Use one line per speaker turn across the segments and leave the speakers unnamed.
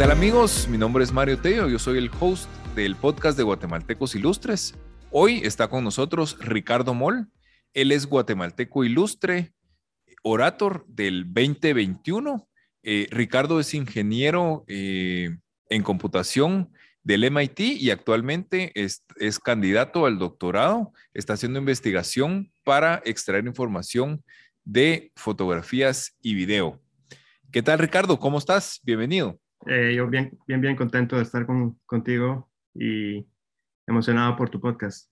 ¿Qué tal amigos? Mi nombre es Mario Tello, yo soy el host del podcast de Guatemaltecos Ilustres. Hoy está con nosotros Ricardo Moll. Él es guatemalteco ilustre, orator del 2021. Eh, Ricardo es ingeniero eh, en computación del MIT y actualmente es, es, candidato al doctorado. Está haciendo investigación para extraer información de fotografías y video. ¿Qué tal, Ricardo? ¿Cómo estás? Bienvenido.
Eh, yo bien, bien, bien contento de estar con, contigo y emocionado por tu podcast.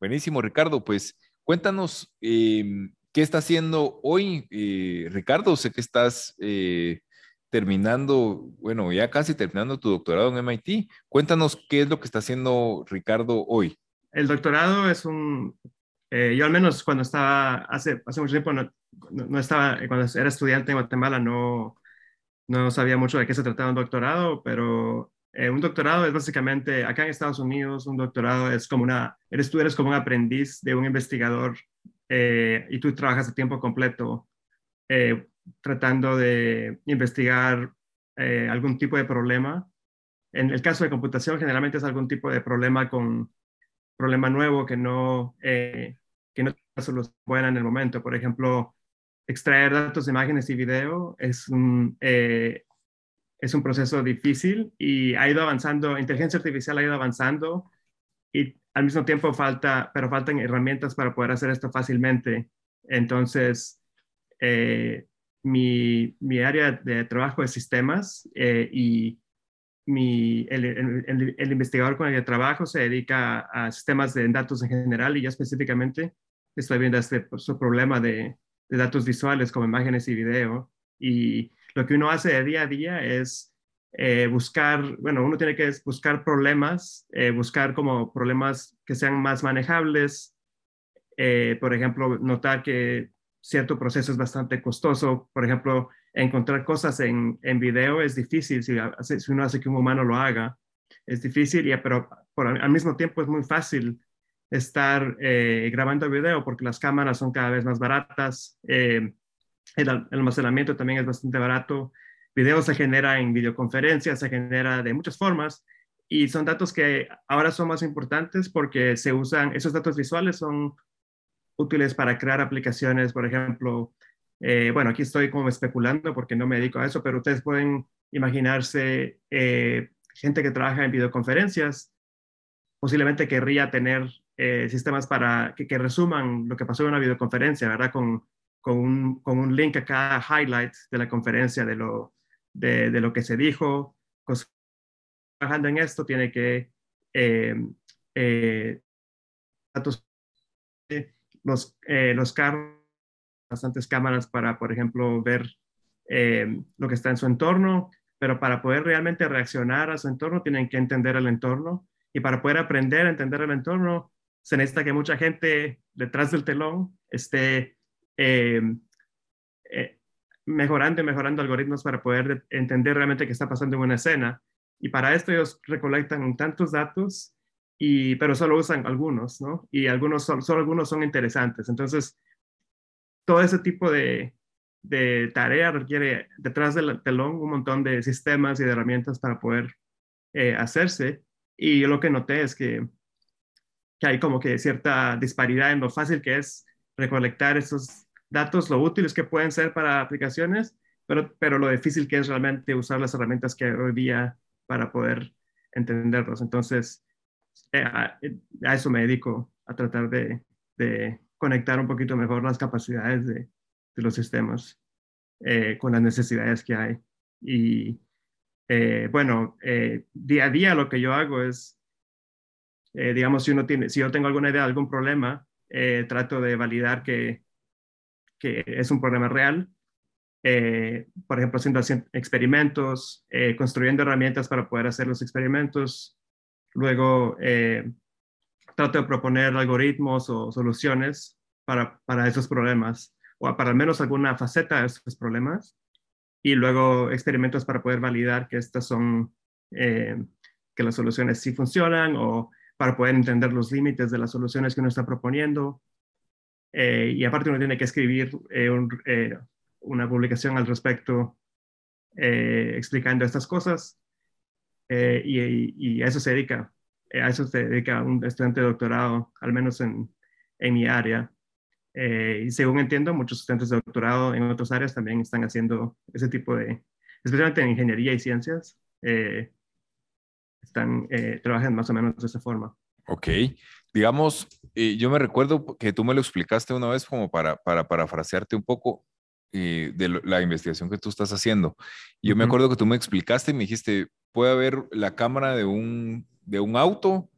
Buenísimo, Ricardo. Pues cuéntanos em, qué está haciendo hoy, eh, Ricardo. Sé que estás eh, terminando, bueno, ya casi terminando tu doctorado en MIT. Cuéntanos qué es lo que está haciendo Ricardo hoy.
El doctorado es un, yo al menos cuando estaba, hace, hace mucho tiempo, no, no, estaba, cuando era estudiante en Guatemala, no, no sabía mucho de qué se trataba un doctorado, pero eh, un doctorado es básicamente, acá en Estados Unidos, un doctorado es como una, eres tú eres como un aprendiz de un investigador eh, y tú trabajas a tiempo completo eh, tratando de investigar algún tipo de problema. En el caso de computación, generalmente es algún tipo de problema con problema nuevo que no, que no buena en el momento. Por ejemplo, extraer datos de imágenes y video es un, eh, es un proceso difícil y ha ido avanzando, inteligencia artificial ha ido avanzando y al mismo tiempo falta, pero faltan herramientas para poder hacer esto fácilmente. Entonces, eh, mi, mi, área de trabajo es sistemas eh, y mi, el, el, el, investigador con el que trabajo se dedica a, sistemas de datos en general y ya específicamente estoy viendo este su problema de, de datos visuales como imágenes y video. Y lo que uno hace de día a día es eh, buscar, bueno, uno tiene que buscar problemas, eh, buscar como problemas que sean más manejables. Eh, por ejemplo, notar que cierto proceso es bastante costoso. Por ejemplo, encontrar cosas en, en video es difícil si, si, uno hace que un humano lo haga. Es difícil, pero al mismo tiempo es muy fácil estar eh, grabando video porque las cámaras son cada vez más baratas, eh, el, almacenamiento también es bastante barato, video se genera en videoconferencias, se genera de muchas formas y son datos que ahora son más importantes porque se usan, esos datos visuales son útiles para crear aplicaciones, por ejemplo, eh, bueno, aquí estoy como especulando porque no me dedico a eso, pero ustedes pueden imaginarse gente que trabaja en videoconferencias, posiblemente querría tener eh, sistemas para que, que, resuman lo que pasó en una videoconferencia, ¿verdad? Con, con, un, con un link a cada highlight de la conferencia, de lo, de, de lo que se dijo. trabajando en esto, tiene que eh, eh, los, los carros, bastantes cámaras para, por ejemplo, ver lo que está en su entorno, pero para poder realmente reaccionar a su entorno tienen que entender el entorno y para poder aprender a entender el entorno se necesita que mucha gente detrás del telón esté eh, eh, mejorando y mejorando algoritmos para poder entender realmente qué está pasando en una escena. Y para esto ellos recolectan tantos datos, y, pero solo usan algunos, ¿no? Y algunos son, algunos son interesantes. Entonces, todo ese tipo de, de tarea requiere detrás del telón un montón de sistemas y de herramientas para poder eh, hacerse. Y lo que noté es que que hay como que cierta disparidad en lo fácil que es recolectar esos datos, lo útiles que pueden ser para aplicaciones, pero, pero lo difícil que es realmente usar las herramientas que hoy día para poder entenderlos. Entonces, eh, a, eso me dedico, a tratar de, de, conectar un poquito mejor las capacidades de, de los sistemas eh, con las necesidades que hay. Y eh, bueno, día a día lo que yo hago es eh, digamos, si, uno tiene, si yo tengo alguna idea de algún problema, eh, trato de validar que, que, es un problema real. Eh, por ejemplo, haciendo experimentos, construyendo herramientas para poder hacer los experimentos. Luego, trato de proponer algoritmos o soluciones para, para esos problemas, o para al menos alguna faceta de esos problemas. Y luego experimentos para poder validar que estas son, que las soluciones sí funcionan o para poder entender los límites de las soluciones que uno está proponiendo. Eh, y aparte uno tiene que escribir eh, eh, una publicación al respecto explicando estas cosas y, a eso se dedica, a eso se dedica un estudiante de doctorado, al menos en, en mi área. y según entiendo, muchos estudiantes de doctorado en otras áreas también están haciendo ese tipo de, especialmente en ingeniería y ciencias, están trabajando más o menos de esa forma.
Ok, digamos, eh, yo me recuerdo que tú me lo explicaste una vez como para, para parafrasearte un poco eh, de la investigación que tú estás haciendo. Yo me acuerdo que tú me explicaste y me dijiste, puede haber la cámara de un, de un auto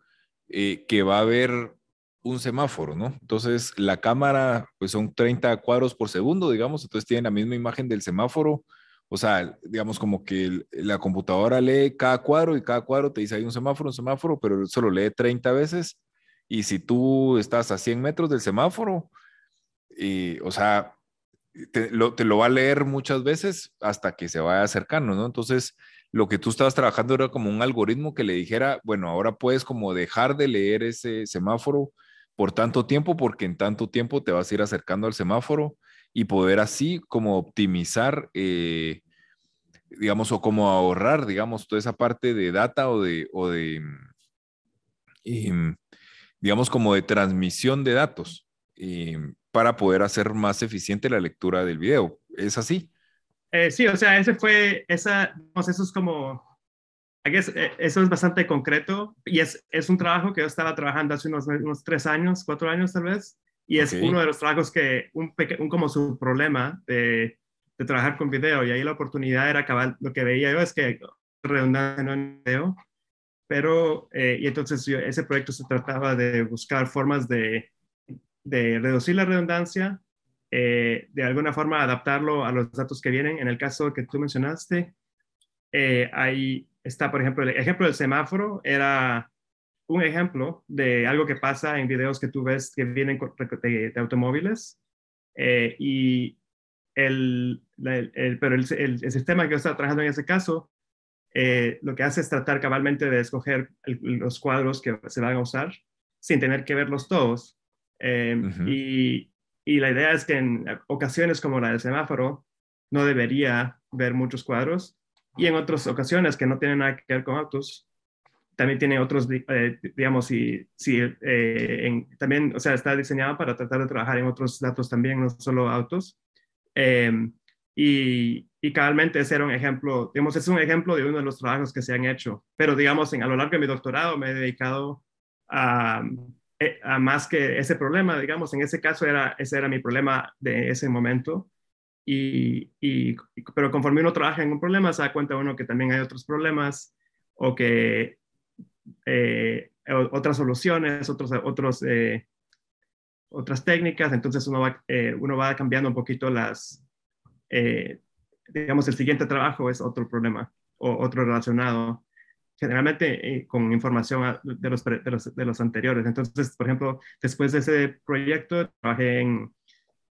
eh, que va a ver un semáforo, ¿no? Entonces, la cámara, pues son 30 cuadros por segundo, digamos, entonces tiene la misma imagen del semáforo o sea, digamos como que la computadora lee cada cuadro y cada cuadro te dice hay un semáforo, un semáforo, pero solo lee 30 veces. Y si tú estás a 100 metros del semáforo, y, o sea, te lo, te lo, va a leer muchas veces hasta que se vaya acercando, ¿no? Entonces, lo que tú estabas trabajando era como un algoritmo que le dijera, bueno, ahora puedes como dejar de leer ese semáforo por tanto tiempo, porque en tanto tiempo te vas a ir acercando al semáforo y poder así como optimizar, eh, digamos, o como ahorrar, digamos, toda esa parte de data o de, o de em, digamos, como de transmisión de datos em, para poder hacer más eficiente la lectura del video. ¿Es así?
Eh, sí, o sea, ese fue, esa, eso es como, eh, eso es bastante concreto y es, es un trabajo que yo estaba trabajando hace unos, unos tres años, cuatro años tal vez, y es uno de los trabajos que, un, un como su problema de, de, trabajar con video. Y ahí la oportunidad era acabar, lo que veía yo es que redundancia no en video, pero, eh, y entonces ese proyecto se trataba de buscar formas de, de reducir la redundancia, eh, de alguna forma adaptarlo a los datos que vienen. En el caso que tú mencionaste, eh, ahí está, por ejemplo, el ejemplo del semáforo era un ejemplo de algo que pasa en videos que tú ves que vienen de, automóviles eh, y el, pero el, sistema que yo estaba trabajando en ese caso eh, lo que hace es tratar cabalmente de escoger los cuadros que se van a usar sin tener que verlos todos. Em, y, y, la idea es que en ocasiones como la del semáforo no debería ver muchos cuadros y en otras ocasiones que no tienen nada que ver con autos también tiene otros, eh, digamos, si, si eh, también, o sea, está diseñado para tratar de trabajar en otros datos también, no solo autos. Em, y, y cabalmente ese era un ejemplo, digamos, es un ejemplo de uno de los trabajos que se han hecho, pero digamos, en, a lo largo de mi doctorado me he dedicado a, eh, a más que ese problema, digamos, en ese caso era, ese era mi problema de ese momento. Y, y, pero conforme uno trabaja en un problema, se da cuenta uno que también hay otros problemas o que eh, otras soluciones, otros, otros, eh, otras técnicas, entonces uno va, eh, uno va cambiando un poquito las, digamos, el siguiente trabajo es otro problema o otro relacionado, generalmente con información de los, de los, de, los, anteriores. Entonces, por ejemplo, después de ese proyecto, trabajé en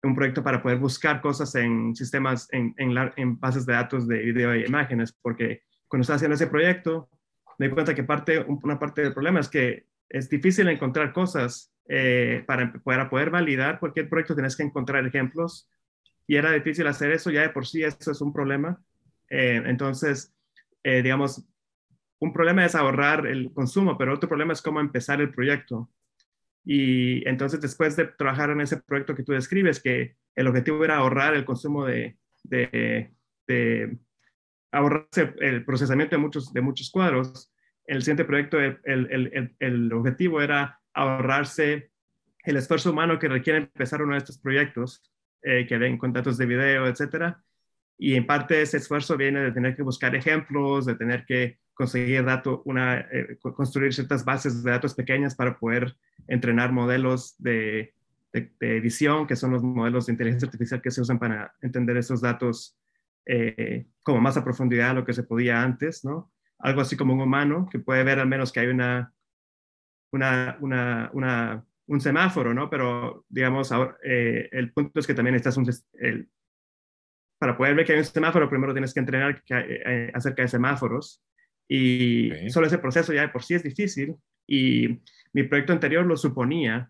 un proyecto para poder buscar cosas en sistemas, en, en, en bases de datos de video e imágenes, porque cuando estaba haciendo ese proyecto, me di cuenta que parte, una parte del problema es que es difícil encontrar cosas eh, para, para, poder validar cualquier proyecto, tienes que encontrar ejemplos y era difícil hacer eso, ya de por sí eso es un problema. Eh, entonces, eh, digamos, un problema es ahorrar el consumo, pero otro problema es cómo empezar el proyecto. Y entonces, después de trabajar en ese proyecto que tú describes, que el objetivo era ahorrar el consumo de, de, de ahorrarse el procesamiento de muchos, de muchos cuadros. El siguiente proyecto, el, el, el, objetivo era ahorrarse el esfuerzo humano que requiere empezar uno de estos proyectos, eh, que den con datos de video, etcétera. Y en parte ese esfuerzo viene de tener que buscar ejemplos, de tener que conseguir datos, una, eh, construir ciertas bases de datos pequeñas para poder entrenar modelos de, de, edición, que son los modelos de inteligencia artificial que se usan para entender esos datos eh, como más a profundidad de lo que se podía antes, ¿no? Algo así como un humano que puede ver al menos que hay una, una, una, una un semáforo, ¿no? Pero, digamos, ahora, eh, el punto es que también estás un, el, para poder ver que hay un semáforo, primero tienes que entrenar eh, acerca de semáforos. Y solo ese proceso ya de por sí es difícil. Y mi proyecto anterior lo suponía,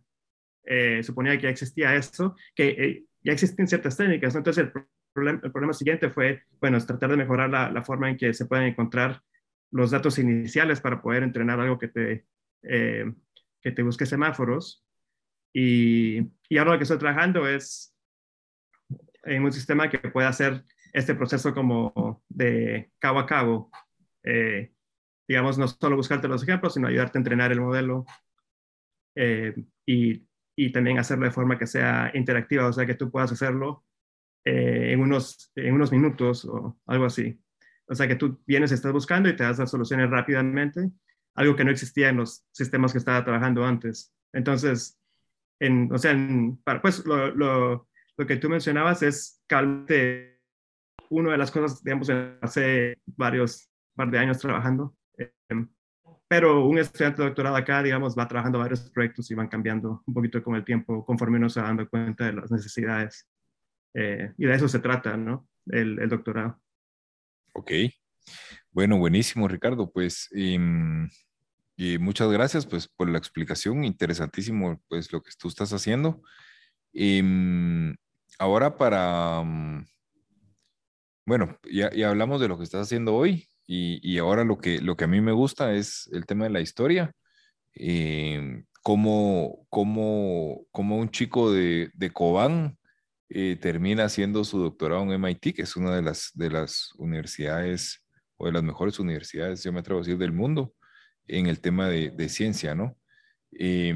suponía que ya existía eso, que ya existen ciertas técnicas. ¿no? Entonces, el el problema siguiente fue, bueno, es tratar de mejorar la, la, forma en que se pueden encontrar los datos iniciales para poder entrenar algo que te, eh, que te busque semáforos. Y, y ahora lo que estoy trabajando es en un sistema que pueda hacer este proceso como de cabo a cabo. Eh, digamos, no solo buscarte los ejemplos, sino ayudarte a entrenar el modelo eh, y, y, también hacerlo de forma que sea interactiva, o sea, que tú puedas hacerlo eh, en, unos, en unos minutos o algo así. O sea, que tú vienes, estás buscando y te das las soluciones rápidamente, algo que no existía en los sistemas que estaba trabajando antes. Entonces, en, o sea, pues lo, lo, lo, que tú mencionabas es calmate una de las cosas, digamos, hace varios par de años trabajando. Eh, pero un estudiante de doctorado acá, digamos, va trabajando varios proyectos y van cambiando un poquito con el tiempo conforme uno se va dando cuenta de las necesidades. Eh, y de eso se trata, ¿no? El, doctorado.
Ok. Bueno, buenísimo, Ricardo. Pues, y, y, muchas gracias, pues, por la explicación. Interesantísimo, pues, lo que tú estás haciendo. Y, ahora para, bueno, ya, hablamos de lo que estás haciendo hoy. Y, y, ahora lo que, lo que a mí me gusta es el tema de la historia. Eh, un chico de, de Cobán eh, termina haciendo su doctorado en MIT, que es una de las, de las universidades o de las mejores universidades, yo me atrevo a decir, del mundo, en el tema de, de ciencia, ¿no? Eh,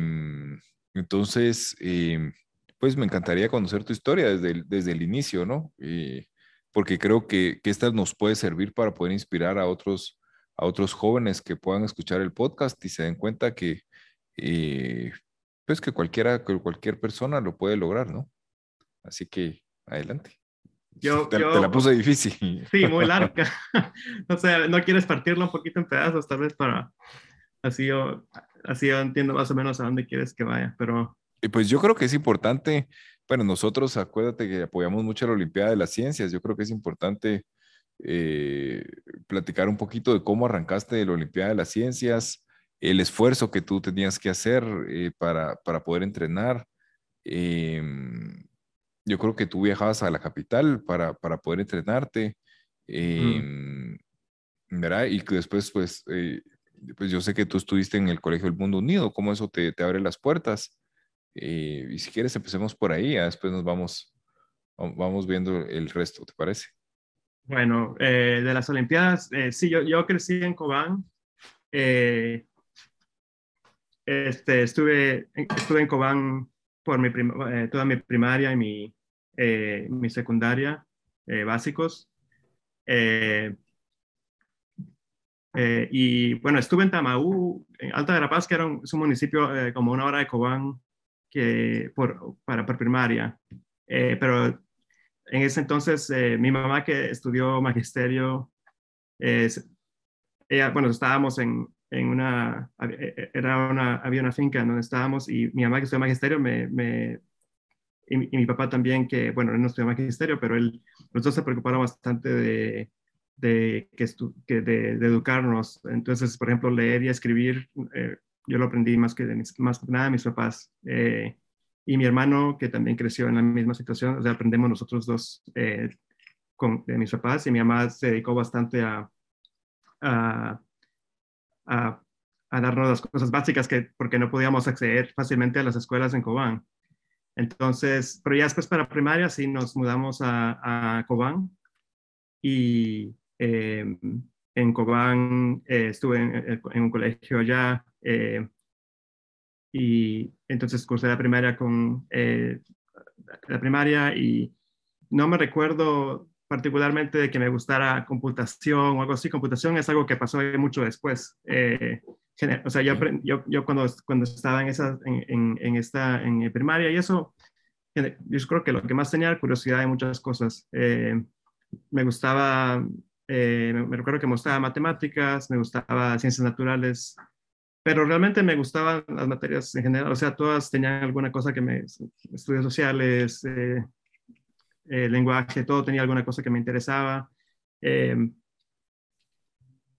entonces, em, pues me encantaría conocer tu historia desde el, desde el inicio, ¿no? Eh, porque creo que, que esta nos puede servir para poder inspirar a otros, a otros jóvenes que puedan escuchar el podcast y se den cuenta que, eh, pues que cualquiera, que cualquier persona lo puede lograr, ¿no? Así que adelante.
Yo,
te,
yo,
te la puse difícil.
Sí, muy larga. o sea, no quieres partirlo un poquito en pedazos, tal vez para así yo, así yo entiendo más o menos a dónde quieres que vaya, pero...
Y pues yo creo que es importante bueno, nosotros acuérdate que apoyamos mucho la Olimpiada de las Ciencias. Yo creo que es importante eh, platicar un poquito de cómo arrancaste de la Olimpiada de las Ciencias, el esfuerzo que tú tenías que hacer eh, para, para, poder entrenar. Eh, yo creo que tú viajabas a la capital para, para poder entrenarte. Mm. ¿verdad? Y que después, pues, pues yo sé que tú estuviste en el Colegio del Mundo Unido, cómo eso te, te abre las puertas. Eh, y si quieres, empecemos por ahí, después nos vamos, vamos viendo el resto, ¿te parece?
Bueno, eh, de las Olimpiadas, eh, sí, yo, yo, crecí en Cobán. Eh, este, estuve, estuve en Cobán por mi prim toda mi primaria y mi, mi secundaria básicos. y bueno, estuve en Tamaú, en Alta de la Paz, que era un, es un municipio como una hora de Cobán, que por, para, por primaria. Eh, pero en ese entonces eh, mi mamá que estudió magisterio, ella, bueno, estábamos en, en una, e, era una, había una finca en donde estábamos y mi mamá que estudió magisterio me, me y, mi, y, mi papá también, que bueno, él no estudió magisterio, pero él, los dos se preocuparon bastante de, de, que que de, de, educarnos. Entonces, por ejemplo, leer y escribir, eh, yo lo aprendí más que, de mis, más nada de mis papás. Eh, y mi hermano, que también creció en la misma situación, o sea, aprendemos nosotros dos eh, con, de mis papás y mi mamá se dedicó bastante a, a, a, a, darnos las cosas básicas que, porque no podíamos acceder fácilmente a las escuelas en Cobán. Entonces, pero ya después para primaria sí nos mudamos a, a Cobán y eh, en Cobán eh, estuve en, en, un colegio allá eh, y entonces cursé la primaria con eh, la primaria y no me recuerdo particularmente de que me gustara computación o algo así. Computación es algo que pasó mucho después. Eh, o sea, yo, yo, yo, cuando, cuando estaba en, esa, en, en, esta en primaria y eso, yo creo que lo que más tenía era curiosidad de muchas cosas. Eh, me gustaba, eh, me recuerdo que me gustaba matemáticas, me gustaba ciencias naturales, pero realmente me gustaban las materias en general, o sea, todas tenían alguna cosa que me, estudios sociales, eh, eh, lenguaje, todo tenía alguna cosa que me interesaba. Eh,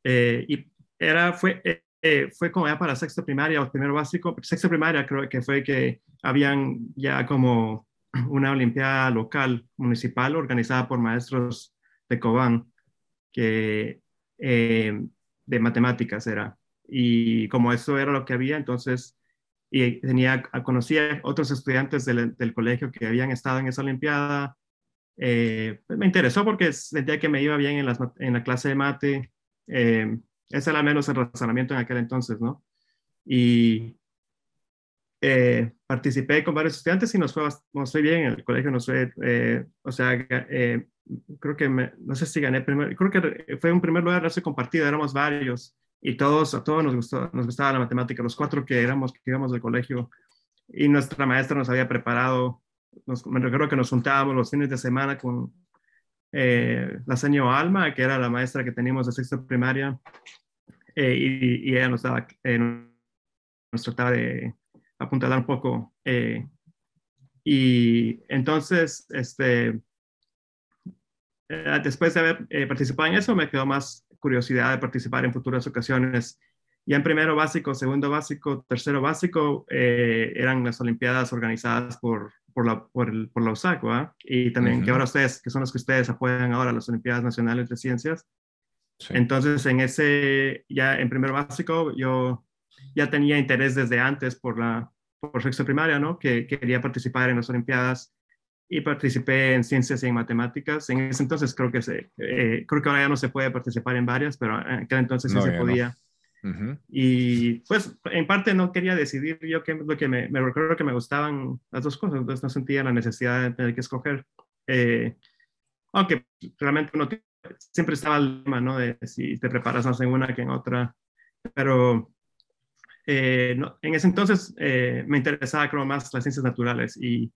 eh y era, fue, eh, fue como ya para sexto primaria o primero básico, sexto primaria creo que fue que habían ya como una olimpiada local, municipal, organizada por maestros de Cobán, que de matemáticas era. Y como eso era lo que había, entonces, y tenía, conocía otros estudiantes del, colegio que habían estado en esa olimpiada. Eh, pues me interesó porque sentía que me iba bien en, en la clase de mate. Eh, ese era menos el razonamiento en aquel entonces, ¿no? Y eh, participé con varios estudiantes y nos fue, nos fue bien en el colegio, nos fue, eh, o sea, eh, creo que, no sé si gané creo que fue un primer lugar, sé, compartido, éramos varios y todos, a todos nos, gustó, nos gustaba la matemática, los cuatro que éramos, que íbamos del colegio y nuestra maestra nos había preparado, nos, me recuerdo que nos juntábamos los fines de semana con la señora Alma, que era la maestra que teníamos de sexto primaria, y, y, ella nos daba, nos trataba de apuntalar un poco. Eh, y entonces, este, eh, después de haber eh, participado en eso, me quedó más curiosidad de participar en futuras ocasiones. Ya en primero básico, segundo básico, tercero básico, eran las Olimpiadas organizadas por, por, la, por, el, por la USAC, y también que ahora ustedes, que son los que ustedes apoyan ahora, las Olimpiadas Nacionales de Ciencias. Entonces, en ese, ya en primero básico, yo ya tenía interés desde antes por la por sexto primaria, ¿no? Que, quería participar en las Olimpiadas y participé en ciencias y en matemáticas. En ese entonces creo que se, eh, creo que ahora ya no se puede participar en varias, pero en aquel entonces sí se podía. Y pues en parte no quería decidir yo qué lo que me, me recuerdo que me gustaban las dos cosas, entonces no sentía la necesidad de tener que escoger. Eh, aunque realmente uno siempre estaba el tema, ¿no? De si te preparas más en una que en otra, pero eh, en ese entonces eh, me interesaba creo más las ciencias naturales y,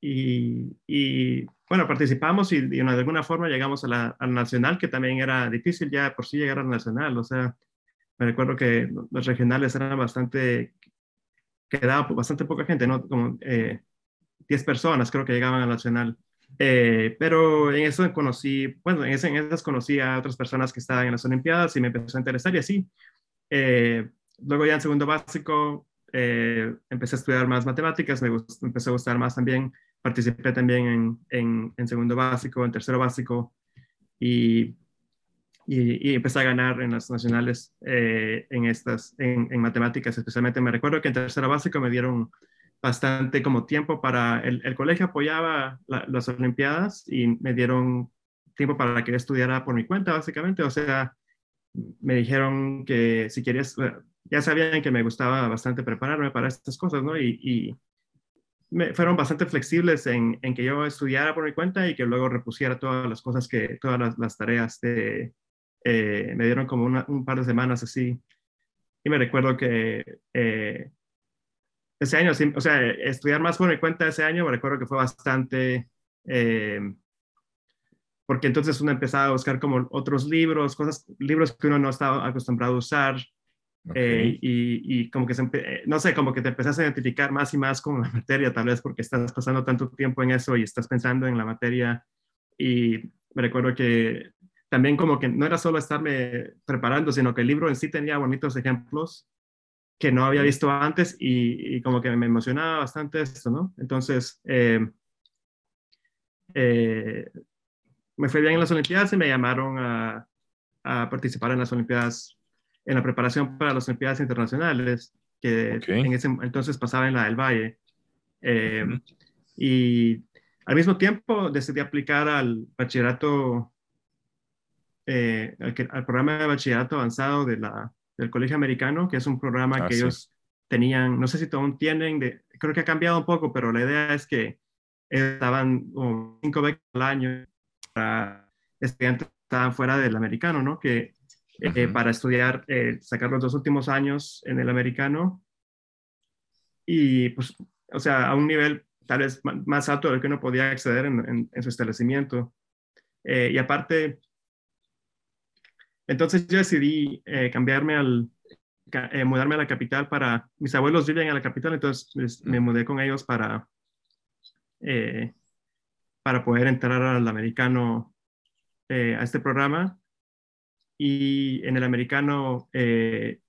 y, bueno, participamos y, de alguna forma llegamos a la, al nacional, que también era difícil ya por sí llegar al nacional, o sea, me recuerdo que los regionales eran bastante, quedaba bastante poca gente, ¿no? Como 10 eh, personas creo que llegaban al nacional. pero en eso conocí, bueno, en, ese, en esas conocí a otras personas que estaban en las Olimpiadas y me empezó a interesar y así. Eh, luego ya en segundo básico eh, empecé a estudiar más matemáticas, me, empezó a gustar más también, participé también en, en, segundo básico, en tercero básico y, y, empecé a ganar en las nacionales eh, en estas, en, matemáticas especialmente. Me recuerdo que en tercero básico me dieron bastante como tiempo para, el, el colegio apoyaba las Olimpiadas y me dieron tiempo para que estudiara por mi cuenta, básicamente. O sea, me dijeron que si querías, ya sabían que me gustaba bastante prepararme para estas cosas, ¿no? Y, me, fueron bastante flexibles en, en, que yo estudiara por mi cuenta y que luego repusiera todas las cosas que, todas las, tareas de, eh, me dieron como un par de semanas así. Y me recuerdo que eh, ese año, o sea, estudiar más por mi cuenta ese año, me recuerdo que fue bastante, eh, porque entonces uno empezaba a buscar como otros libros, cosas, libros que uno no estaba acostumbrado a usar, eh, y, como que, se, no sé, como que te empezás a identificar más y más con la materia, tal vez porque estás pasando tanto tiempo en eso y estás pensando en la materia. Y me recuerdo que también como que no era solo estarme preparando, sino que el libro en sí tenía bonitos ejemplos que no había visto antes y, como que me emocionaba bastante esto, ¿no? Entonces, eh, me fue bien en las Olimpiadas y me llamaron a, a participar en las Olimpiadas en la preparación para las Olimpiadas Internacionales, que en ese entonces pasaba en la del Valle. Eh, y al mismo tiempo decidí aplicar al bachillerato, eh, al, programa de bachillerato avanzado de la, del Colegio Americano, que es un programa ah, que ellos tenían, no sé si aún tienen, de, creo que ha cambiado un poco, pero la idea es que estaban como cinco veces al año para estudiantes que estaban fuera del americano, ¿no? Que eh, para estudiar, eh, sacar los dos últimos años en el americano y pues, o sea, a un nivel tal vez más alto del que uno podía acceder en, su establecimiento. Eh, y aparte, entonces yo decidí cambiarme al, mudarme a la capital para, mis abuelos viven en la capital, entonces me mudé con ellos para, para poder entrar al americano a este programa y en el americano, eh,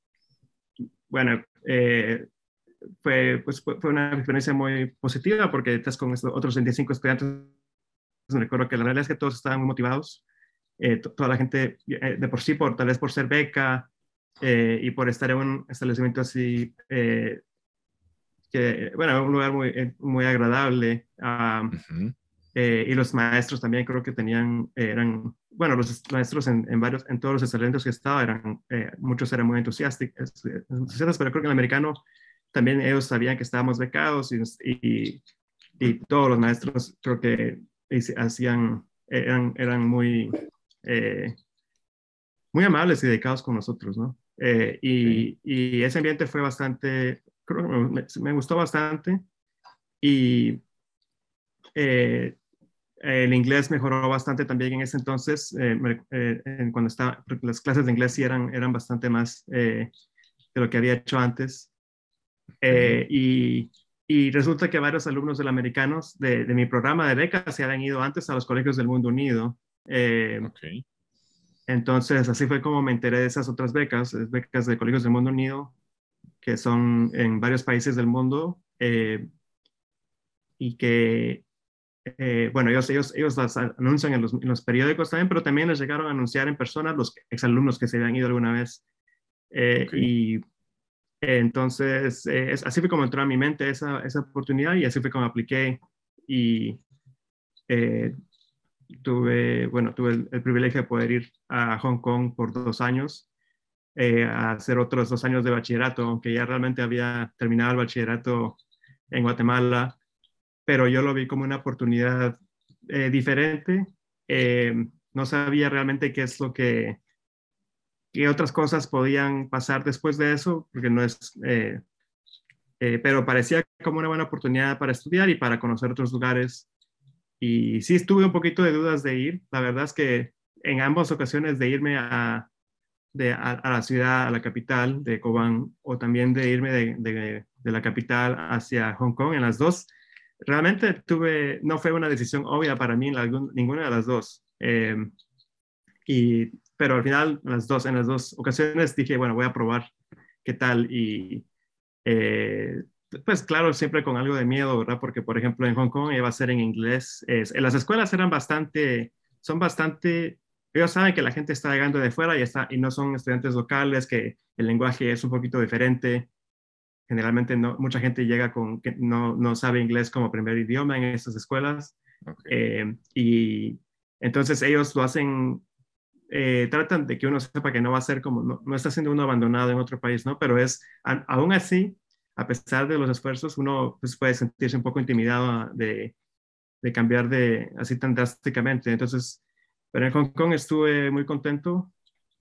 bueno, eh, fue, pues, fue una experiencia muy positiva porque estás con otros 25 estudiantes. Recuerdo que la realidad es que todos estaban muy motivados. Eh, toda la gente, eh, de por sí, por, tal vez por ser beca y por estar en un establecimiento así, que, bueno, un lugar muy, muy agradable. y los maestros también creo que tenían, eran bueno, los maestros en, en, varios, en todos los excelentes que estaba, eran, eh, muchos eran muy entusiásticos, pero creo que el americano también ellos sabían que estábamos becados y, y, todos los maestros creo que hacían, eran, eran muy, eh, muy amables y dedicados con nosotros, ¿no? Eh, y, y, ese ambiente fue bastante, creo me, me gustó bastante y el inglés mejoró bastante también en ese entonces, eh, eh, cuando estaba, las clases de inglés sí eran, eran bastante más eh, de lo que había hecho antes. y, y, resulta que varios alumnos del americanos de, de, mi programa de becas se habían ido antes a los colegios del mundo unido. Okay. Entonces, así fue como me enteré de esas otras becas, becas de colegios del mundo unido, que son en varios países del mundo y que eh, bueno, ellos, ellos, ellos las anuncian en los, en los, periódicos también, pero también les llegaron a anunciar en persona los exalumnos que se habían ido alguna vez. Eh, y entonces, eh, así fue como entró a mi mente esa, esa oportunidad y así fue como apliqué y tuve, bueno, tuve el, privilegio de poder ir a Hong Kong por dos años, a hacer otros dos años de bachillerato, aunque ya realmente había terminado el bachillerato en Guatemala pero yo lo vi como una oportunidad eh, diferente. Eh, no sabía realmente qué es lo que, qué otras cosas podían pasar después de eso, porque no es, eh, pero parecía como una buena oportunidad para estudiar y para conocer otros lugares. Y sí estuve un poquito de dudas de ir. La verdad es que en ambas ocasiones de irme a, de, a, la ciudad, a la capital de Cobán, o también de irme de, de, de la capital hacia Hong Kong, en las dos realmente tuve, no fue una decisión obvia para mí en ninguna de las dos. Em, y, pero al final, en las, dos, en las dos ocasiones dije, bueno, voy a probar qué tal. Y eh, pues claro, siempre con algo de miedo, ¿verdad? Porque, por ejemplo, en Hong Kong iba a ser en inglés. en las escuelas eran bastante, son bastante, ellos saben que la gente está llegando de fuera y, está, y no son estudiantes locales, que el lenguaje es un poquito diferente generalmente no, mucha gente llega con que no, no sabe inglés como primer idioma en estas escuelas. Eh, y entonces ellos lo hacen, eh, tratan de que uno sepa que no va a ser como, no, está siendo uno abandonado en otro país, ¿no? Pero es, aún así, a pesar de los esfuerzos, uno pues, puede sentirse un poco intimidado de, de cambiar de así tan drásticamente. Entonces, pero en Hong Kong estuve muy contento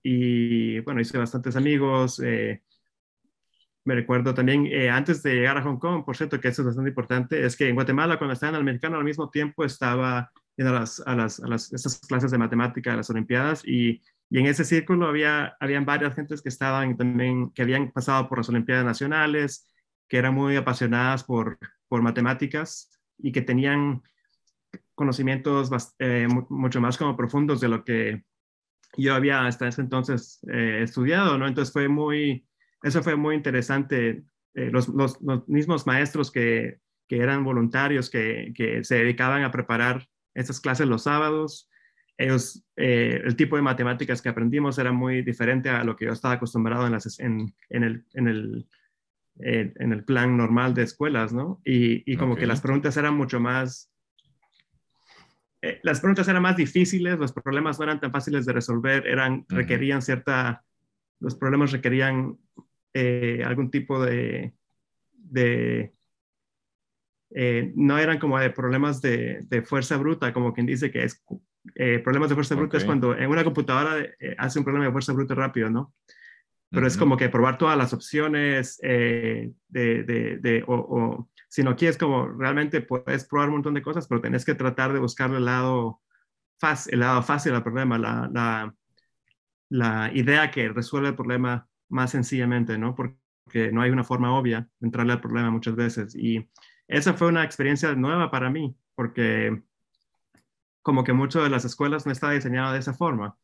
y bueno, hice bastantes amigos. Eh, me recuerdo también, eh, antes de llegar a Hong Kong, por cierto, que eso es bastante importante, es que en Guatemala, cuando estaba en el americano, al mismo tiempo estaba en las, a las, a las esas clases de matemática, de las Olimpiadas, y, y, en ese círculo había habían varias gentes que estaban también, que habían pasado por las Olimpiadas Nacionales, que eran muy apasionadas por, por matemáticas y que tenían conocimientos eh, mucho más como profundos de lo que yo había hasta ese entonces eh, estudiado, ¿no? Entonces fue muy eso fue muy interesante. Eh, los, los, mismos maestros que, que eran voluntarios, que, que, se dedicaban a preparar estas clases los sábados, ellos, el tipo de matemáticas que aprendimos era muy diferente a lo que yo estaba acostumbrado en, las, en, el, en, el, eh, en el plan normal de escuelas, ¿no? Y, y como que las preguntas eran mucho más las preguntas eran más difíciles, los problemas no eran tan fáciles de resolver, eran, requerían cierta, los problemas requerían eh, algún tipo de, de eh, no eran como de problemas de, de, fuerza bruta, como quien dice que es eh, problemas de fuerza bruta es cuando en una computadora hace un problema de fuerza bruta rápido, ¿no? Pero es como que probar todas las opciones de, de, de o, o, si no quieres como realmente puedes probar un montón de cosas, pero tenés que tratar de buscar el lado fácil, el lado fácil del problema, la, la, la idea que resuelve el problema más sencillamente, ¿no? Porque no hay una forma obvia de entrarle al problema muchas veces. Y esa fue una experiencia nueva para mí, porque como que mucho de las escuelas no está diseñado de esa forma.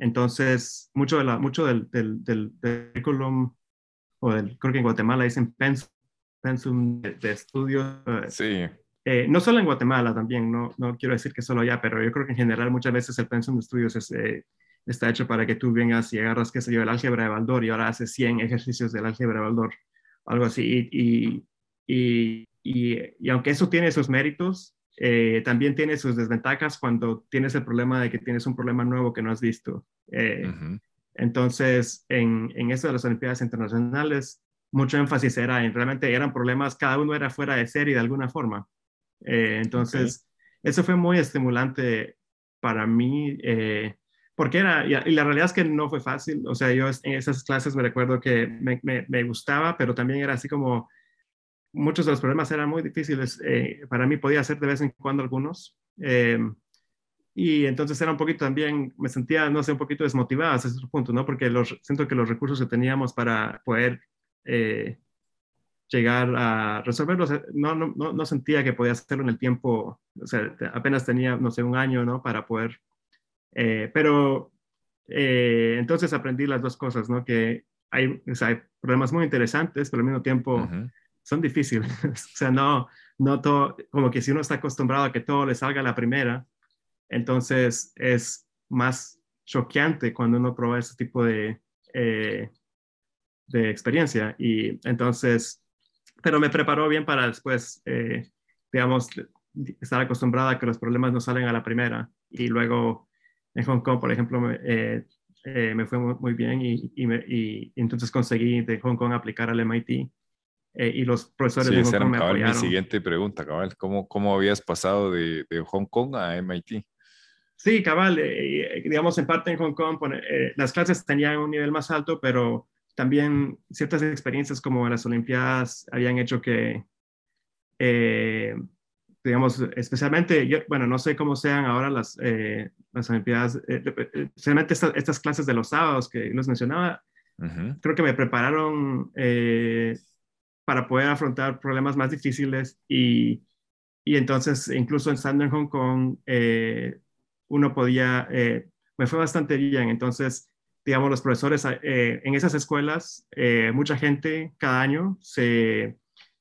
Entonces, mucho, de la, mucho del, del, del, curriculum, o del, creo que en Guatemala dicen pensum de, de estudios.
Sí.
Eh, no solo en Guatemala también, no, no quiero decir que solo allá, pero yo creo que en general muchas veces el pensum de estudios es, eh, está hecho para que tú vengas y agarras, qué sé yo, el álgebra de Baldor y ahora haces 100 ejercicios del álgebra de Baldor, algo así. Y, y, y, y aunque eso tiene sus méritos, eh, también tiene sus desventajas cuando tienes el problema de que tienes un problema nuevo que no has visto. Uh Entonces, en, en eso de las Olimpiadas Internacionales, mucho énfasis era en realmente eran problemas, cada uno era fuera de serie de alguna forma. Eh, entonces, eso fue muy estimulante para mí, eh, porque era, y, la realidad es que no fue fácil, o sea, yo en esas clases me recuerdo que me, me, me gustaba, pero también era así como, muchos de los problemas eran muy difíciles, eh, para mí podía ser de vez en cuando algunos, eh, y entonces era un poquito también, me sentía, no sé, un poquito desmotivada hasta ese punto, ¿no? Porque los, siento que los recursos que teníamos para poder eh, llegar a resolverlos, no, no, no, no, sentía que podía hacerlo en el tiempo, o sea, apenas tenía, no sé, un año, ¿no? Para poder, eh, pero eh, entonces aprendí las dos cosas, ¿no? Que hay, o sea, hay problemas muy interesantes, pero al mismo tiempo uh -huh. Son difíciles, o sea, no, no todo, como que si uno está acostumbrado a que todo le salga a la primera, entonces es más choqueante cuando uno prueba ese tipo de, eh, de experiencia. Y entonces, pero me preparó bien para después, eh, digamos, estar acostumbrada a que los problemas no salen a la primera. Y luego en Hong Kong, por ejemplo, me, eh, eh, me fue muy, bien y, y, me, y, entonces conseguí de Hong Kong aplicar al MIT. Eh, y los profesores
sí,
de Hong Kong me
cabal,
apoyaron.
mi siguiente pregunta, cabal. ¿Cómo, cómo habías pasado de, de Hong Kong a MIT?
Sí, cabal. Eh, digamos, en parte en Hong Kong, eh, las clases tenían un nivel más alto, pero también ciertas experiencias como las Olimpiadas habían hecho que, eh, digamos, especialmente, yo, bueno, no sé cómo sean ahora las, eh, las Olimpiadas, eh, especialmente esta, estas clases de los sábados que les mencionaba, uh -huh. creo que me prepararon eh, para poder afrontar problemas más difíciles y, y entonces, incluso estando en Hong Kong, eh, uno podía, eh, me fue bastante bien, entonces digamos, los profesores eh, en esas escuelas, mucha gente cada año se,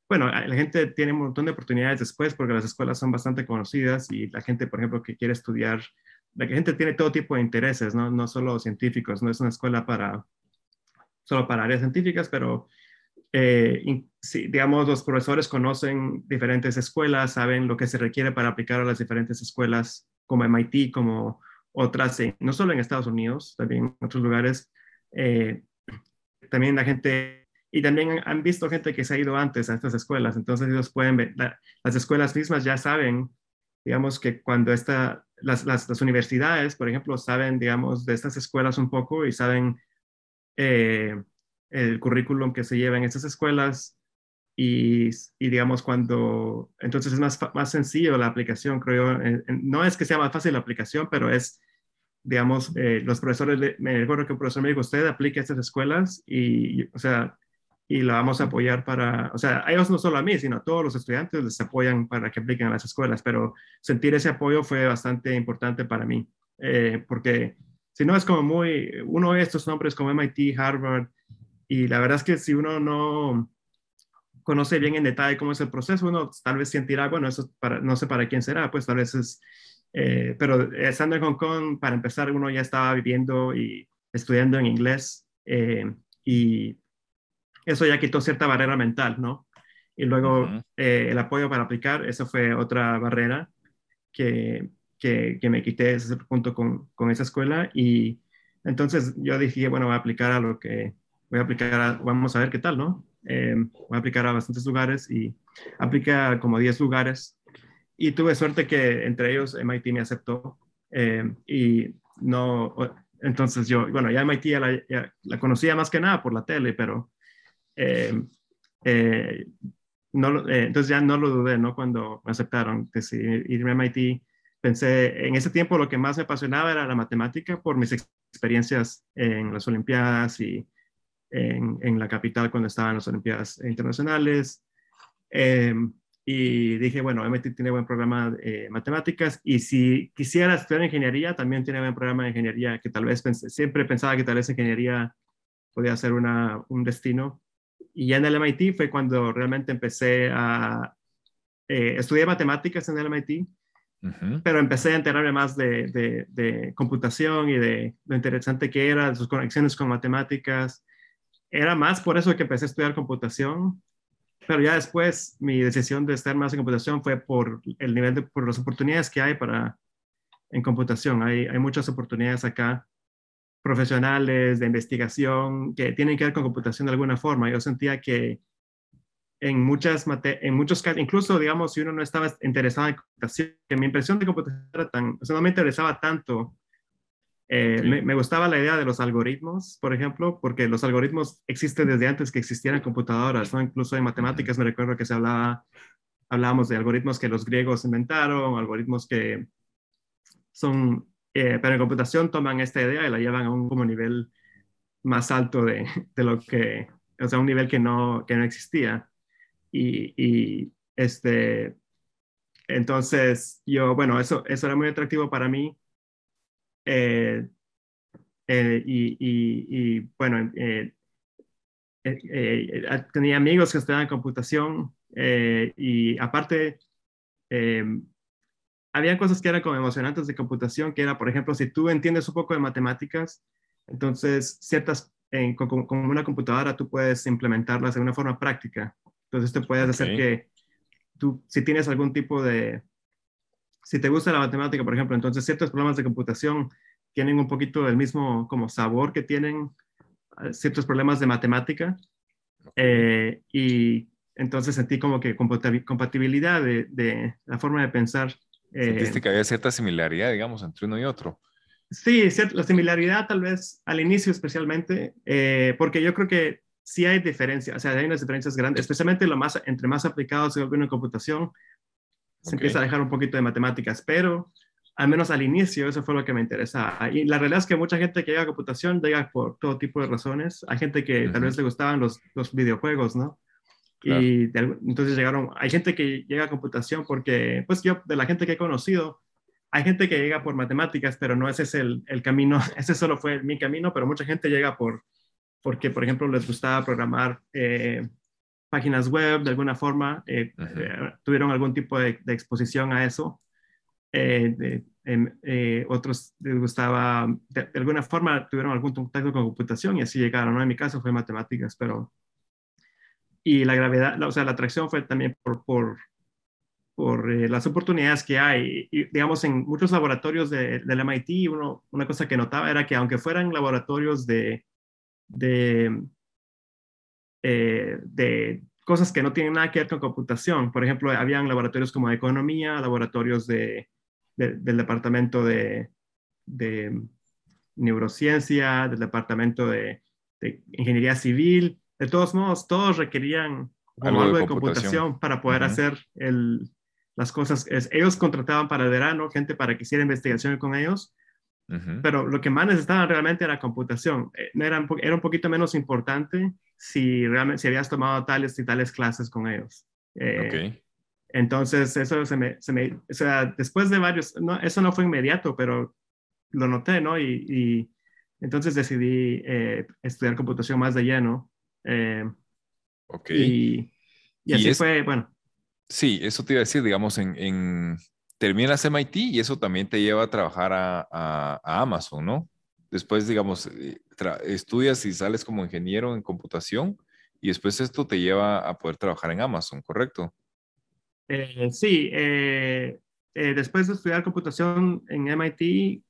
bueno, la gente tiene un montón de oportunidades después porque las escuelas son bastante conocidas y la gente, por ejemplo, que quiere estudiar, la gente tiene todo tipo de intereses, no, no solo científicos, no es una escuela para, solo para áreas científicas, pero eh, digamos, los profesores conocen diferentes escuelas, saben lo que se requiere para aplicar a las diferentes escuelas como MIT, como otras, en, no solo en Estados Unidos, también en otros lugares. Eh, también la gente, y también han visto gente que se ha ido antes a estas escuelas, entonces ellos pueden ver, la, las escuelas mismas ya saben, digamos, que cuando esta, las, las, las, universidades, por ejemplo, saben, digamos, de estas escuelas un poco y saben eh, el currículum que se lleva en estas escuelas. Y, y, digamos cuando, entonces es más, más sencillo la aplicación, creo yo. No es que sea más fácil la aplicación, pero es, digamos, eh, los profesores, me recuerdo que un profesor me dijo, usted aplique a estas escuelas y, o sea, y la vamos a apoyar para, o sea, a ellos no solo a mí, sino a todos los estudiantes les apoyan para que apliquen a las escuelas, pero sentir ese apoyo fue bastante importante para mí, eh, porque si no es como muy, uno ve estos nombres como MIT, Harvard, y la verdad es que si uno no conoce bien en detalle cómo es el proceso, uno tal vez sentirá, bueno, eso para, no sé para quién será, pues tal vez es, eh, pero estando en Hong Kong, para empezar, uno ya estaba viviendo y estudiando en inglés eh, y eso ya quitó cierta barrera mental, ¿no? Y luego uh -huh. eh, el apoyo para aplicar, eso fue otra barrera que, que, que me quité desde ese punto con, con, esa escuela y entonces yo dije, bueno, voy a aplicar a lo que, voy a aplicar, a, vamos a ver qué tal, ¿no? Eh, voy a aplicar a bastantes lugares y apliqué a como 10 lugares y tuve suerte que entre ellos MIT me aceptó eh, y no, entonces yo, bueno, ya MIT ya la, ya la, conocía más que nada por la tele, pero eh, eh no, eh, entonces ya no lo dudé, ¿no? Cuando me aceptaron decidir irme a MIT, pensé, en ese tiempo lo que más me apasionaba era la matemática por mis experiencias en las Olimpiadas y en, en, la capital cuando estaban las Olimpiadas Internacionales. Eh, y dije, bueno, MIT tiene buen programa de eh, matemáticas y si quisiera estudiar ingeniería, también tiene buen programa de ingeniería que tal vez pensé, siempre pensaba que tal vez ingeniería podía ser una, un destino. y ya en el MIT fue cuando realmente empecé a... Eh, estudiar matemáticas en el MIT, pero empecé a enterarme más de, de, computación y de lo interesante que era, sus conexiones con matemáticas. Era más por eso que empecé a estudiar computación, pero ya después mi decisión de estar más en computación fue por el nivel de, por las oportunidades que hay para en computación. Hay, hay muchas oportunidades acá profesionales de investigación que tienen que ver con computación de alguna forma. Yo sentía que en, muchas en muchos casos, incluso, digamos, si uno no estaba interesado en computación, que mi impresión de computación tan, no me interesaba tanto. Eh, me, gustaba la idea de los algoritmos, por ejemplo, porque los algoritmos existen desde antes que existieran computadoras, ¿no? Incluso en matemáticas me recuerdo que se hablaba, hablábamos de algoritmos que los griegos inventaron, algoritmos que son eh, pero en computación toman esta idea y la llevan a un como nivel más alto de, de, lo que, o sea, un nivel que no, que no existía. Y, y, este, entonces yo, bueno, eso, eso era muy atractivo para mí. Eh, eh, y, y, bueno, tenía amigos que estudiaban computación y aparte, había cosas que eran como emocionantes de computación, que era, por ejemplo, si tú entiendes un poco de matemáticas, entonces ciertas, con, una computadora tú puedes implementarlas de una forma práctica. Entonces te puedes hacer que tú, si tienes algún tipo de, si te gusta la matemática, por ejemplo, entonces ciertos programas de computación tienen un poquito del mismo como sabor que tienen eh, ciertos problemas de matemática. Eh, y entonces sentí como que compatibilidad de, de la forma de pensar
Sentiste eh, que había cierta similaridad, digamos, entre uno y otro.
Sí, la similaridad tal vez al inicio especialmente, eh, porque yo creo que sí hay diferencias, o sea, hay unas diferencias grandes, especialmente lo más, entre más aplicado se vuelve en computación, se empieza a dejar un poquito de matemáticas, pero al menos al inicio eso fue lo que me interesaba. Y la realidad es que mucha gente que llega a computación llega por todo tipo de razones. Hay gente que tal vez le gustaban los, los videojuegos, ¿no? Y entonces llegaron, hay gente que llega a computación porque, pues yo, de la gente que he conocido, hay gente que llega por matemáticas, pero no ese es el, el camino, ese solo fue mi camino, pero mucha gente llega por, porque, por ejemplo, les gustaba programar eh, páginas web de alguna forma, eh, eh, tuvieron algún tipo de, exposición a eso. Em, otros les gustaba, de, alguna forma tuvieron algún contacto con computación y así llegaron. ¿no? En mi caso fue matemáticas, pero y la gravedad, o sea, la atracción fue también por, por, por eh, las oportunidades que hay. Y, digamos, en muchos laboratorios de, del MIT, uno, una cosa que notaba era que aunque fueran laboratorios de, de, eh, de cosas que no tienen nada que ver con computación, por ejemplo, habían laboratorios como de economía, laboratorios de, del departamento de, de neurociencia, del departamento de, de ingeniería civil, de todos modos, todos requerían algo, de, computación. para poder hacer el, las cosas. ellos contrataban para el verano gente para que hiciera investigación con ellos, pero lo que más necesitaban realmente era computación. Eh, era, era un poquito menos importante si realmente si habías tomado tales y tales clases con ellos. Eh, entonces, eso se me, se me, o sea, después de varios, no, eso no fue inmediato, pero lo noté, ¿no? Y, y entonces decidí eh, estudiar computación más de lleno. Eh,
ok.
Y, así fue, bueno.
Sí, eso te iba a decir, digamos, en, en terminas MIT y eso también te lleva a trabajar a, a, Amazon, ¿no? Después, digamos, eh, estudias y sales como ingeniero en computación y después esto te lleva a poder trabajar en Amazon, ¿correcto?
Eh, sí, después de estudiar computación en MIT,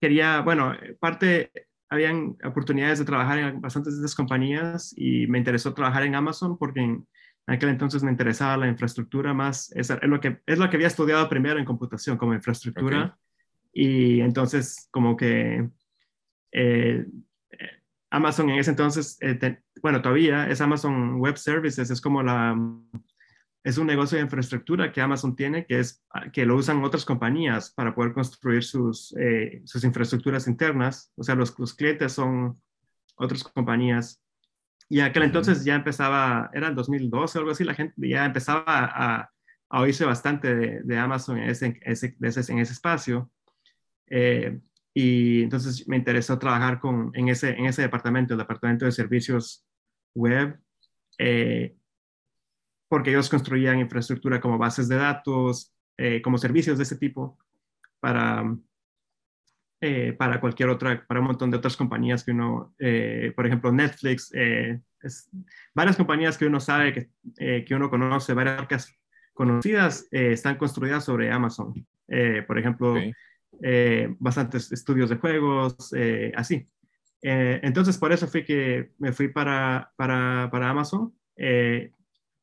quería, bueno, parte, habían oportunidades de trabajar en bastantes de estas compañías y me interesó trabajar en Amazon porque en aquel entonces me interesaba la infraestructura más, es, lo, que, es lo que había estudiado primero en computación como infraestructura y entonces como que eh, Amazon en ese entonces, eh, bueno, todavía es Amazon Web Services, es como la, es un negocio de infraestructura que Amazon tiene, que, es, que lo usan otras compañías para poder construir sus, eh, sus infraestructuras internas. O sea, los, clientes son otras compañías. Y aquel entonces ya empezaba, era el 2012 o algo así, la gente ya empezaba a, oírse bastante de, Amazon en ese, en ese, espacio. Eh, Y entonces me interesó trabajar con, en, ese, en ese departamento, el departamento de servicios web, eh, porque ellos construían infraestructura como bases de datos, eh, como servicios de ese tipo para, eh, para cualquier otra, para un montón de otras compañías que uno, por ejemplo, Netflix, varias compañías que uno sabe, que, que uno conoce, varias marcas conocidas, están construidas sobre Amazon. por ejemplo, bastantes estudios de juegos, así. entonces, por eso fui que me fui para, para, para Amazon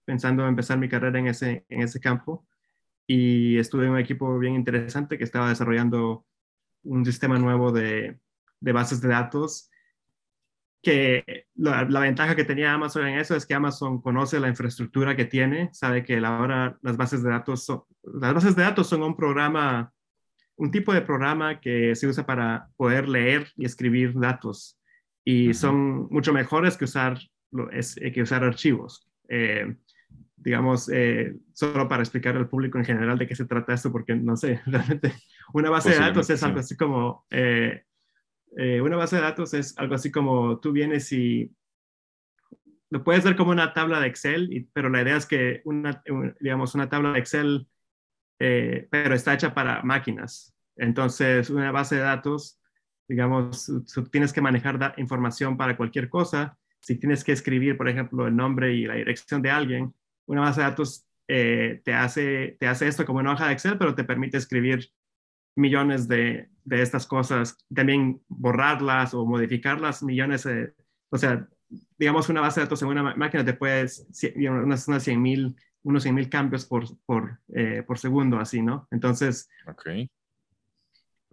pensando en empezar mi carrera en ese, en ese campo y estuve en un equipo bien interesante que estaba desarrollando un sistema nuevo de, de bases de datos que la, ventaja que tenía Amazon en eso es que Amazon conoce la infraestructura que tiene, sabe que ahora las bases de datos son, las bases de datos son un programa, un tipo de programa que se usa para poder leer y escribir datos y son mucho mejores que usar, que usar archivos. Eh, digamos, eh, solo para explicar al público en general de qué se trata esto, porque no sé, realmente una base de datos es algo así como, eh, eh, una base de datos es algo así como tú vienes y lo puedes ver como una tabla de Excel, pero la idea es que una, digamos, una tabla de Excel, pero está hecha para máquinas. Entonces, una base de datos, digamos, tienes que manejar información para cualquier cosa. Si tienes que escribir, por ejemplo, el nombre y la dirección de alguien, una base de datos eh, te, hace, te hace esto como una hoja de Excel, pero te permite escribir millones de, de estas cosas, también borrarlas o modificarlas, millones de, o sea, digamos una base de datos en una máquina te puedes, unas, unas 100 mil, unos 100 mil cambios por, por, eh, por, segundo, así, ¿no? Entonces,
okay.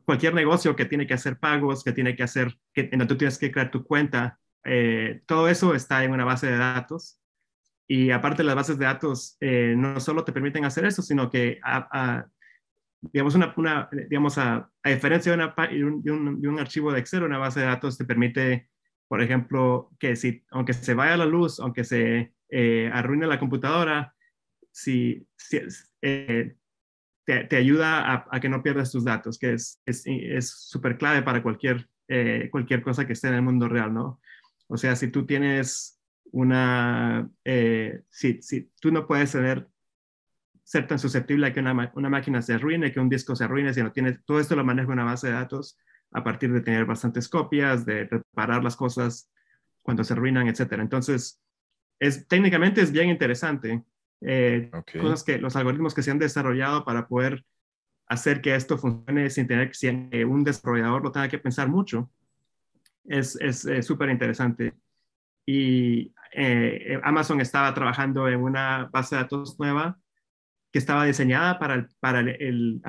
cualquier negocio que tiene que hacer pagos, que tiene que hacer, que en donde tú tienes que crear tu cuenta, eh, todo eso está en una base de datos y aparte las bases de datos eh, no solo te permiten hacer eso, sino que, digamos, una, una, digamos a, diferencia de, un, archivo de Excel, una base de datos te permite, por ejemplo, que si, aunque se vaya la luz, aunque se eh, arruine la computadora, si, si eh, te, ayuda a, a, que no pierdas tus datos, que es súper es, clave para cualquier, cualquier cosa que esté en el mundo real, ¿no? O sea, si tú tienes una, eh, si, si, tú no puedes tener, ser tan susceptible a que una, una, máquina se arruine, que un disco se arruine, si no tienes, todo esto lo maneja una base de datos a partir de tener bastantes copias, de reparar las cosas cuando se arruinan, etcétera. Entonces, es, técnicamente es bien interesante. Eh, Cosas que los algoritmos que se han desarrollado para poder hacer que esto funcione sin tener que un desarrollador lo tenga que pensar mucho. Es súper es, interesante y eh, Amazon estaba trabajando en una base de datos nueva que estaba diseñada para, para, el,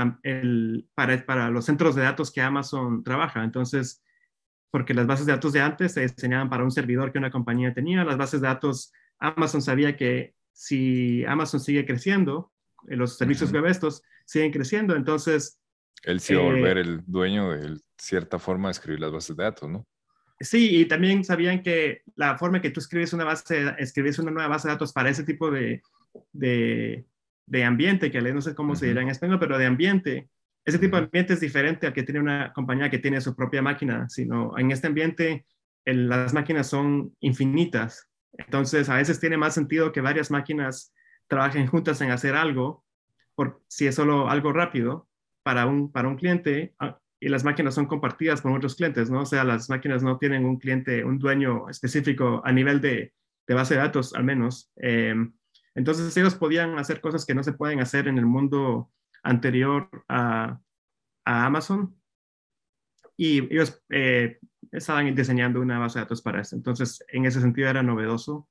para, para, los centros de datos que Amazon trabaja. Entonces, porque las bases de datos de antes se diseñaban para un servidor que una compañía tenía, las bases de datos, Amazon sabía que si Amazon sigue creciendo, eh, los servicios web estos siguen creciendo, entonces...
Él sí va a volver eh, el dueño de cierta forma de escribir las bases de datos, ¿no?
Sí, y también sabían que la forma que tú escribes una base, escribes una nueva base de datos para ese tipo de, de, de ambiente, que no sé cómo se dirá en español, pero de ambiente, ese tipo de ambiente es diferente al que tiene una compañía que tiene su propia máquina, sino en este ambiente las máquinas son infinitas. Entonces, a veces tiene más sentido que varias máquinas trabajen juntas en hacer algo, por, si es solo algo rápido para un, para un cliente, y las máquinas son compartidas con otros clientes, ¿no? O sea, las máquinas no tienen un cliente, un dueño específico a nivel de, de base de datos, al menos. Em, entonces, ellos podían hacer cosas que no se pueden hacer en el mundo anterior a, a Amazon. Y ellos eh, estaban diseñando una base de datos para eso. Entonces, en ese sentido era novedoso.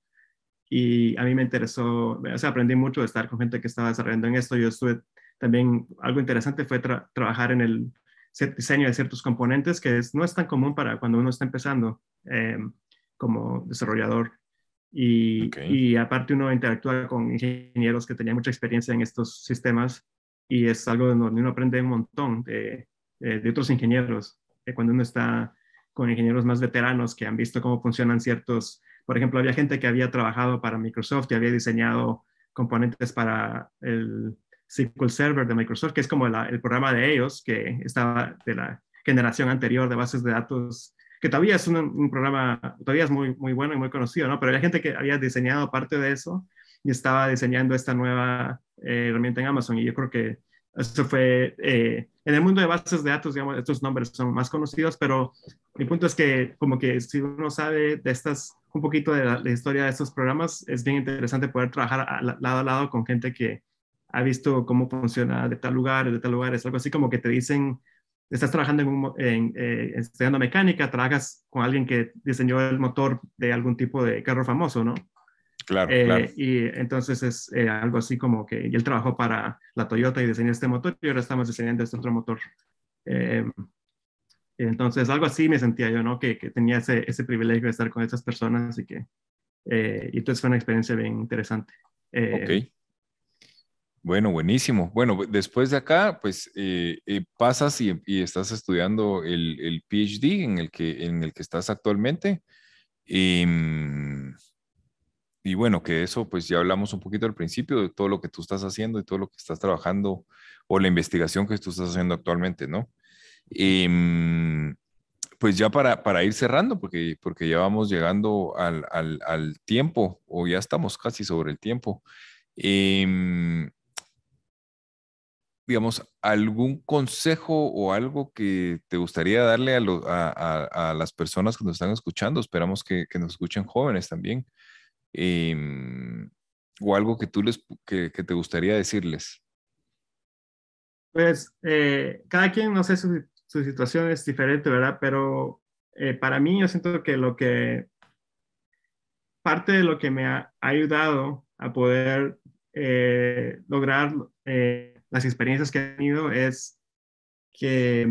Y a mí me interesó, o sea, aprendí mucho de estar con gente que estaba desarrollando en esto. Yo estuve también, algo interesante fue trabajar en el diseño de ciertos componentes que es, no es tan común para cuando uno está empezando eh, como desarrollador. Y, y, aparte uno interactúa con ingenieros que tenían mucha experiencia en estos sistemas y es algo donde uno aprende un montón de, de, otros ingenieros. Eh, cuando uno está con ingenieros más veteranos que han visto cómo funcionan ciertos, por ejemplo, había gente que había trabajado para Microsoft y había diseñado componentes para el, SQL Server de Microsoft, que es como el programa de ellos, que estaba de la, generación anterior de bases de datos, que todavía es un, programa, todavía es muy, muy bueno y muy conocido, ¿no? Pero había gente que había diseñado parte de eso y estaba diseñando esta nueva eh, herramienta en Amazon y yo creo que eso fue, eh, en el mundo de bases de datos, digamos, estos nombres son más conocidos, pero mi punto es que como que si uno sabe de estas, un poquito de la, historia de estos programas, es bien interesante poder trabajar lado a lado con gente que ha visto cómo funciona de tal lugar, de tal lugar, es algo así como que te dicen, estás trabajando en, en eh, estudiando mecánica, trabajas con alguien que diseñó el motor de algún tipo de carro famoso, ¿no?
Claro, eh, claro.
Y entonces es eh, algo así como que él trabajó para la Toyota y diseñó este motor y ahora estamos diseñando este otro motor. Em, entonces, algo así me sentía yo, ¿no? Que, que tenía ese, ese, privilegio de estar con esas personas y que, eh, y entonces fue una experiencia bien interesante.
ok. Bueno, buenísimo. Bueno, después de acá, pues pasas y, y, estás estudiando el, el, PhD en el, que, en el que estás actualmente. Em, y bueno, que eso pues ya hablamos un poquito al principio de todo lo que tú estás haciendo y todo lo que estás trabajando o la investigación que tú estás haciendo actualmente, ¿no? Em, pues ya para, para, ir cerrando, porque, porque ya vamos llegando al, al, al tiempo o ya estamos casi sobre el tiempo. Em, digamos, algún consejo o algo que te gustaría darle a, a, las personas que nos están escuchando. Esperamos que, que nos escuchen jóvenes también Em, o algo que tú les, que, te gustaría decirles?
Pues eh, cada quien, no sé, su, situación es diferente, ¿verdad? Pero eh, para mí yo siento que lo que, parte de lo que me ha ayudado a poder eh, lograr las experiencias que he tenido es que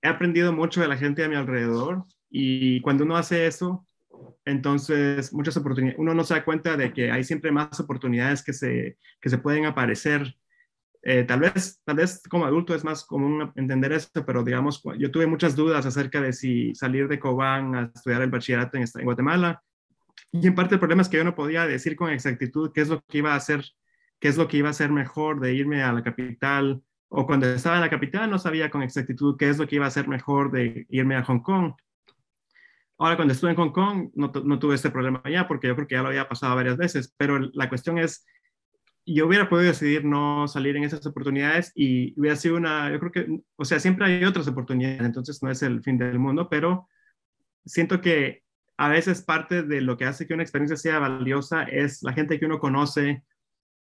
he aprendido mucho de la gente a mi alrededor y cuando uno hace eso, entonces, muchas oportunidades, uno no se da cuenta de que hay siempre más oportunidades que se, que se pueden aparecer. Eh, tal, vez, tal vez como adulto es más común entender esto, pero digamos, yo tuve muchas dudas acerca de si salir de Cobán a estudiar el bachillerato en, en Guatemala. Y en parte el problema es que yo no podía decir con exactitud qué es lo que iba a hacer, qué es lo que iba a ser mejor de irme a la capital, o cuando estaba en la capital no sabía con exactitud qué es lo que iba a ser mejor de irme a Hong Kong. Ahora, cuando estuve en Hong Kong, no, no, tuve este problema ya, porque yo creo que ya lo había pasado varias veces, pero la cuestión es, yo hubiera podido decidir no salir en esas oportunidades y hubiera sido una, yo creo que, o sea, siempre hay otras oportunidades, entonces no es el fin del mundo, pero siento que a veces parte de lo que hace que una experiencia sea valiosa es la gente que uno conoce,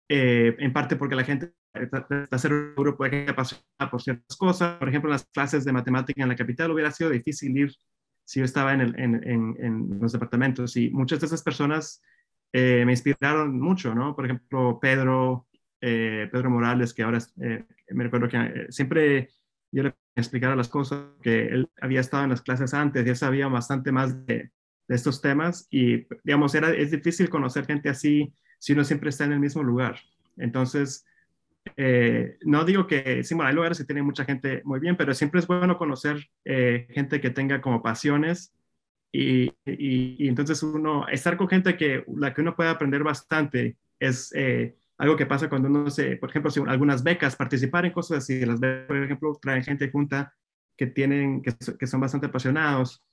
eh, en parte porque la gente está seguro puede que apasionada por ciertas cosas. Por ejemplo, en las clases de matemática en la capital hubiera sido difícil ir si yo estaba en, el, en, en, los departamentos y muchas de esas personas eh, me inspiraron mucho, ¿no? Por ejemplo, Pedro, eh, Pedro Morales, que ahora eh, me recuerdo que siempre yo le explicaba las cosas, que él había estado en las clases antes, ya sabía bastante más de, de estos temas y, digamos, era, es difícil conocer gente así si uno siempre está en el mismo lugar. Entonces, eh, no digo que, sí, bueno, hay lugares que tienen mucha gente muy bien, pero siempre es bueno conocer eh, gente que tenga como pasiones y, y, entonces uno, estar con gente que la que uno puede aprender bastante es eh, algo que pasa cuando uno se, por ejemplo, si algunas becas, participar en cosas así, las becas, por ejemplo, traen gente junta que tienen, que, que son bastante apasionados.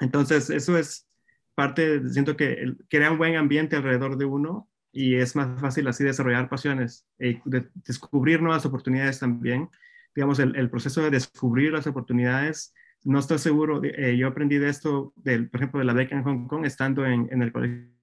Entonces, eso es parte, siento que crea un buen ambiente alrededor de uno y es más fácil así desarrollar pasiones y eh, descubrir nuevas oportunidades también. Digamos, el, proceso de descubrir las oportunidades, no estoy seguro, eh, yo aprendí de esto, del, por ejemplo, de la beca en Hong Kong, estando en, en el colegio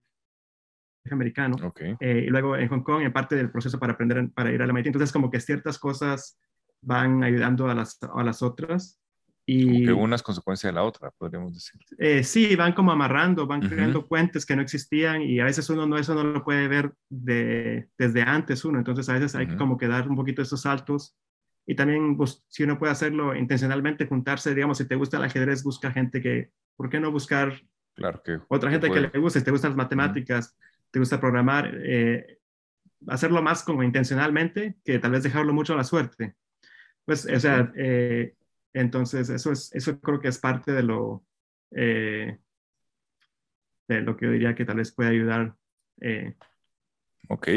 americano. Eh, y luego en Hong Kong, en parte del proceso para aprender, para ir a la MIT. Entonces, como que ciertas cosas van ayudando a las, a las otras.
Y, como que una es consecuencia de la otra, podríamos decir.
Eh, sí, van como amarrando, van creando puentes que no existían y a veces uno no, eso no lo puede ver de, desde antes uno, entonces a veces hay que como que dar un poquito esos saltos y también pues, si uno puede hacerlo intencionalmente, juntarse, digamos, si te gusta el ajedrez, busca gente que, ¿por qué no buscar
claro que,
otra gente que, le guste? Si te gustan las matemáticas, te gusta programar, eh, hacerlo más como intencionalmente que tal vez dejarlo mucho a la suerte. Pues, o sea, eh, entonces, eso, es, eso creo que es parte de lo, eh, de lo que yo diría que tal vez puede ayudar. Eh.
Ok.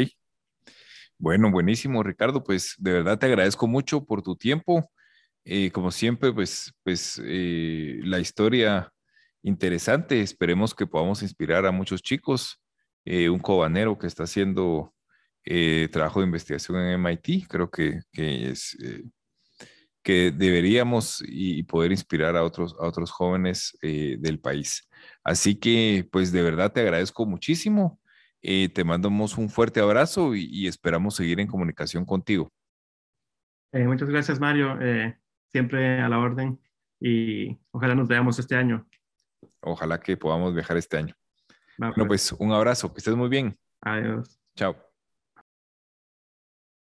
Bueno, buenísimo, Ricardo. Pues de verdad te agradezco mucho por tu tiempo. Eh, como siempre, pues, pues eh, la historia interesante. Esperemos que podamos inspirar a muchos chicos. Eh, un cobanero que está haciendo trabajo de investigación en MIT, creo que, que es que deberíamos y, poder inspirar a otros, a otros jóvenes del país. Así que, pues de verdad te agradezco muchísimo. te mandamos un fuerte abrazo y, esperamos seguir en comunicación contigo.
muchas gracias, Mario siempre a la orden y ojalá nos veamos este año.
Ojalá que podamos viajar este año. bueno, pues. pues un abrazo, que estés muy bien.
Adiós.
Chao.